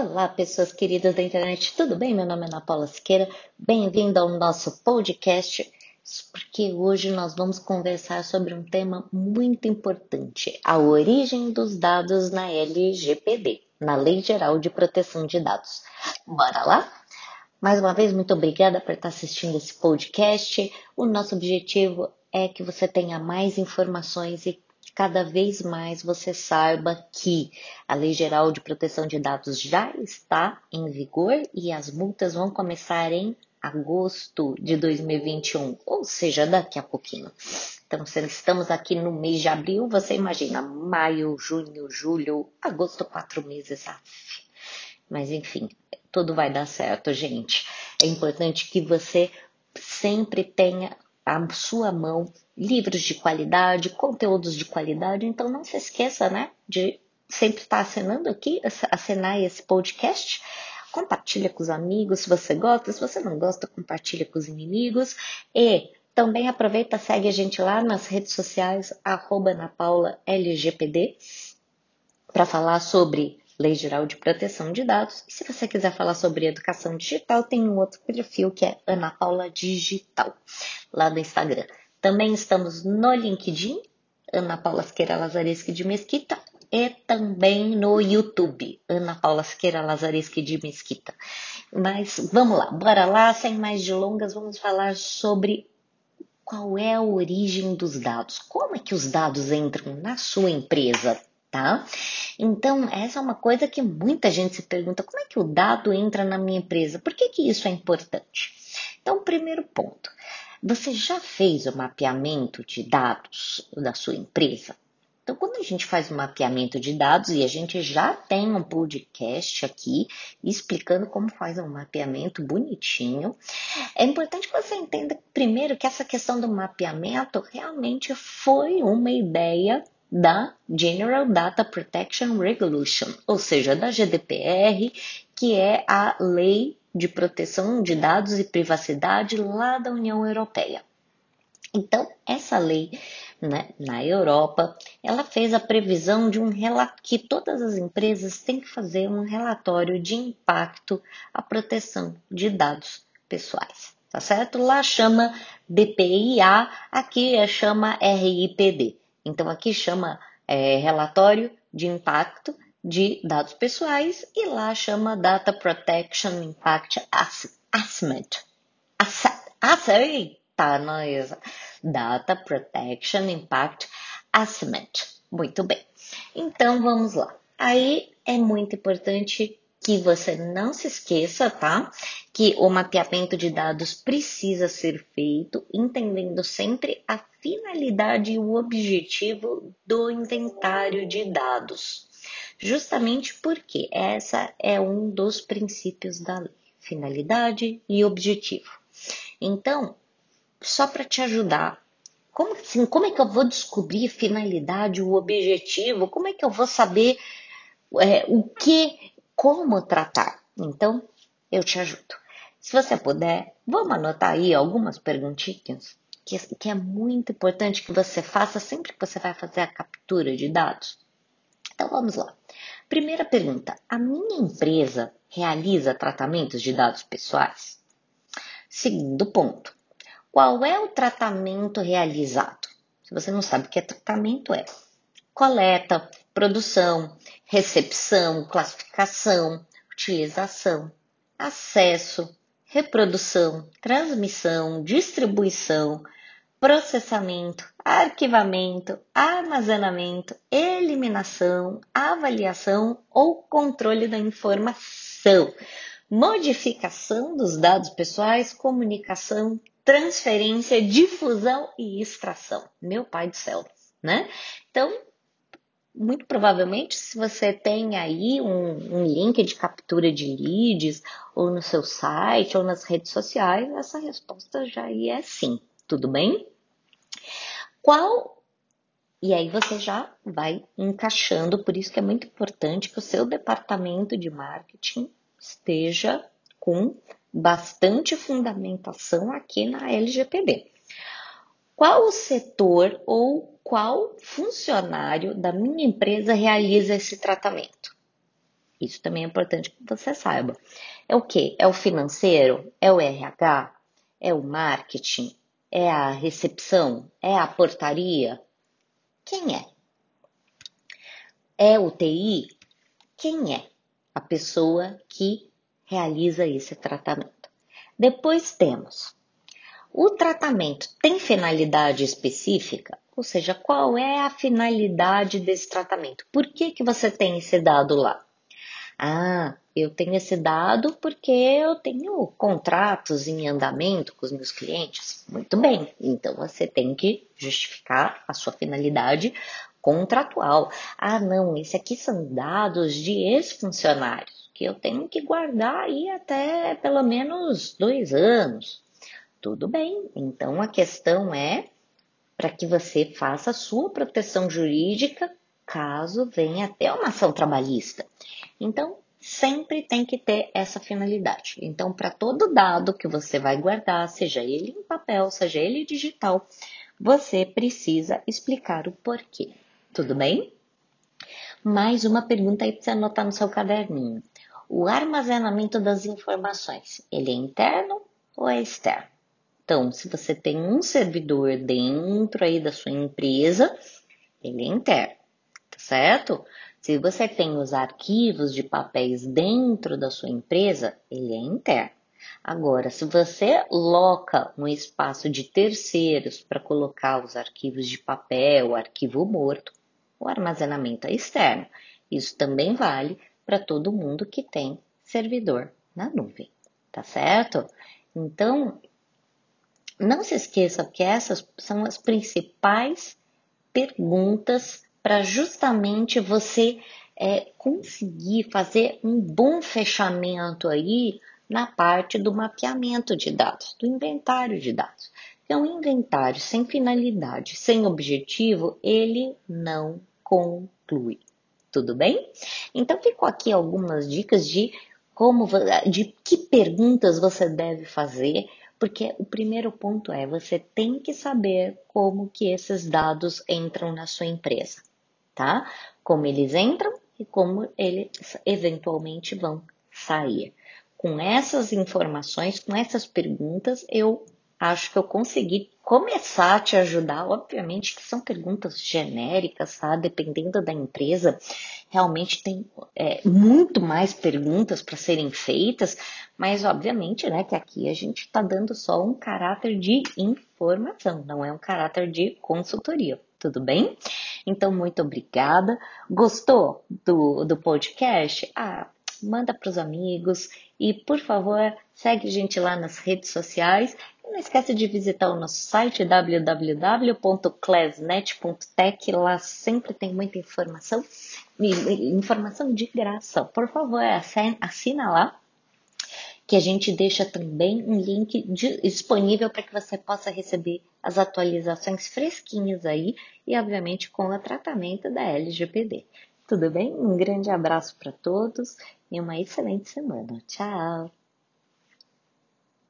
Olá, pessoas queridas da internet, tudo bem? Meu nome é Ana Paula Siqueira, bem-vindo ao nosso podcast, porque hoje nós vamos conversar sobre um tema muito importante: a origem dos dados na LGPD, na Lei Geral de Proteção de Dados. Bora lá? Mais uma vez, muito obrigada por estar assistindo esse podcast. O nosso objetivo é que você tenha mais informações e cada vez mais você saiba que a Lei Geral de Proteção de Dados já está em vigor e as multas vão começar em agosto de 2021, ou seja, daqui a pouquinho. Então, se estamos aqui no mês de abril, você imagina maio, junho, julho, agosto, quatro meses. Mas enfim, tudo vai dar certo, gente. É importante que você sempre tenha à sua mão livros de qualidade, conteúdos de qualidade. Então não se esqueça, né, de sempre estar assinando aqui, assinar esse podcast. Compartilha com os amigos se você gosta, se você não gosta, compartilha com os inimigos. E também aproveita, segue a gente lá nas redes sociais, arroba LGPD, para falar sobre Lei Geral de Proteção de Dados. E se você quiser falar sobre educação digital, tem um outro perfil que é Ana Paula Digital, lá do Instagram. Também estamos no LinkedIn, Ana Paula Siqueira Lazareschi de Mesquita, e também no YouTube, Ana Paula Siqueira Lazareschi de Mesquita. Mas vamos lá, bora lá, sem mais delongas, vamos falar sobre qual é a origem dos dados. Como é que os dados entram na sua empresa? Tá? Então, essa é uma coisa que muita gente se pergunta: como é que o dado entra na minha empresa? Por que, que isso é importante? Então, primeiro ponto: você já fez o mapeamento de dados da sua empresa? Então, quando a gente faz um mapeamento de dados, e a gente já tem um podcast aqui explicando como faz um mapeamento bonitinho, é importante que você entenda primeiro que essa questão do mapeamento realmente foi uma ideia da General Data Protection Regulation, ou seja, da GDPR, que é a lei de proteção de dados e privacidade lá da União Europeia. Então, essa lei né, na Europa, ela fez a previsão de um que todas as empresas têm que fazer um relatório de impacto à proteção de dados pessoais, tá certo? Lá chama DPIA, aqui chama RIPD. Então aqui chama é, relatório de impacto de dados pessoais e lá chama Data Protection Impact Assessment. Eita, nós. Data Protection Impact Assessment. Muito bem. Então vamos lá. Aí é muito importante que você não se esqueça, tá? Que o mapeamento de dados precisa ser feito entendendo sempre a finalidade e o objetivo do inventário de dados. Justamente porque essa é um dos princípios da lei, finalidade e objetivo. Então, só para te ajudar, como assim, como é que eu vou descobrir finalidade, o objetivo? Como é que eu vou saber é, o que, como tratar? Então, eu te ajudo. Se você puder, vamos anotar aí algumas perguntinhas que, que é muito importante que você faça sempre que você vai fazer a captura de dados? Então vamos lá. Primeira pergunta: a minha empresa realiza tratamentos de dados pessoais? Segundo ponto: qual é o tratamento realizado? Se você não sabe o que é tratamento, é coleta, produção, recepção, classificação, utilização, acesso, reprodução, transmissão, distribuição, processamento, arquivamento, armazenamento, eliminação, avaliação ou controle da informação, modificação dos dados pessoais, comunicação, transferência, difusão e extração. Meu pai do céu, né? Então, muito provavelmente, se você tem aí um, um, link de captura de leads, ou no seu site, ou nas redes sociais, essa resposta já é sim. Tudo bem? Qual. E aí você já vai encaixando, por isso que é muito importante que o seu departamento de marketing esteja com bastante fundamentação aqui na LGPD. Qual o setor ou qual funcionário da minha empresa realiza esse tratamento? Isso também é importante que você saiba. É o que? É o financeiro? É o RH? É o marketing? É a recepção? É a portaria? Quem é? É o TI? Quem é a pessoa que realiza esse tratamento? Depois temos o tratamento tem finalidade específica? Ou seja, qual é a finalidade desse tratamento? Por que, que você tem esse dado lá? Ah, eu tenho esse dado porque eu tenho contratos em andamento com os meus clientes. Muito bem, então você tem que justificar a sua finalidade contratual. Ah, não, esse aqui são dados de ex-funcionários que eu tenho que guardar aí até pelo menos dois anos. Tudo bem, então a questão é para que você faça a sua proteção jurídica caso venha até uma ação trabalhista. Então, sempre tem que ter essa finalidade. Então, para todo dado que você vai guardar, seja ele em papel, seja ele digital, você precisa explicar o porquê. Tudo bem? Mais uma pergunta aí para você anotar no seu caderninho. O armazenamento das informações, ele é interno ou é externo? Então, se você tem um servidor dentro aí da sua empresa, ele é interno, tá certo? Se você tem os arquivos de papéis dentro da sua empresa, ele é interno. Agora, se você loca um espaço de terceiros para colocar os arquivos de papel, arquivo morto, o armazenamento é externo. Isso também vale para todo mundo que tem servidor na nuvem, tá certo? Então, não se esqueça que essas são as principais perguntas para justamente você é, conseguir fazer um bom fechamento aí na parte do mapeamento de dados, do inventário de dados. Então, inventário sem finalidade, sem objetivo, ele não conclui. Tudo bem? Então, ficou aqui algumas dicas de como, de que perguntas você deve fazer porque o primeiro ponto é você tem que saber como que esses dados entram na sua empresa, tá? Como eles entram e como eles eventualmente vão sair. Com essas informações, com essas perguntas, eu acho que eu consegui começar a te ajudar. Obviamente que são perguntas genéricas, tá? Dependendo da empresa, realmente tem é, muito mais perguntas para serem feitas, mas obviamente, né, que aqui a gente está dando só um caráter de informação, não é um caráter de consultoria. Tudo bem? Então, muito obrigada. Gostou do, do podcast? Ah, manda para os amigos e, por favor, segue a gente lá nas redes sociais não esqueça de visitar o nosso site www.classnet.tech. Lá sempre tem muita informação, informação de graça. Por favor, assina lá que a gente deixa também um link disponível para que você possa receber as atualizações fresquinhas aí e, obviamente, com o tratamento da LGPD. Tudo bem? Um grande abraço para todos e uma excelente semana. Tchau!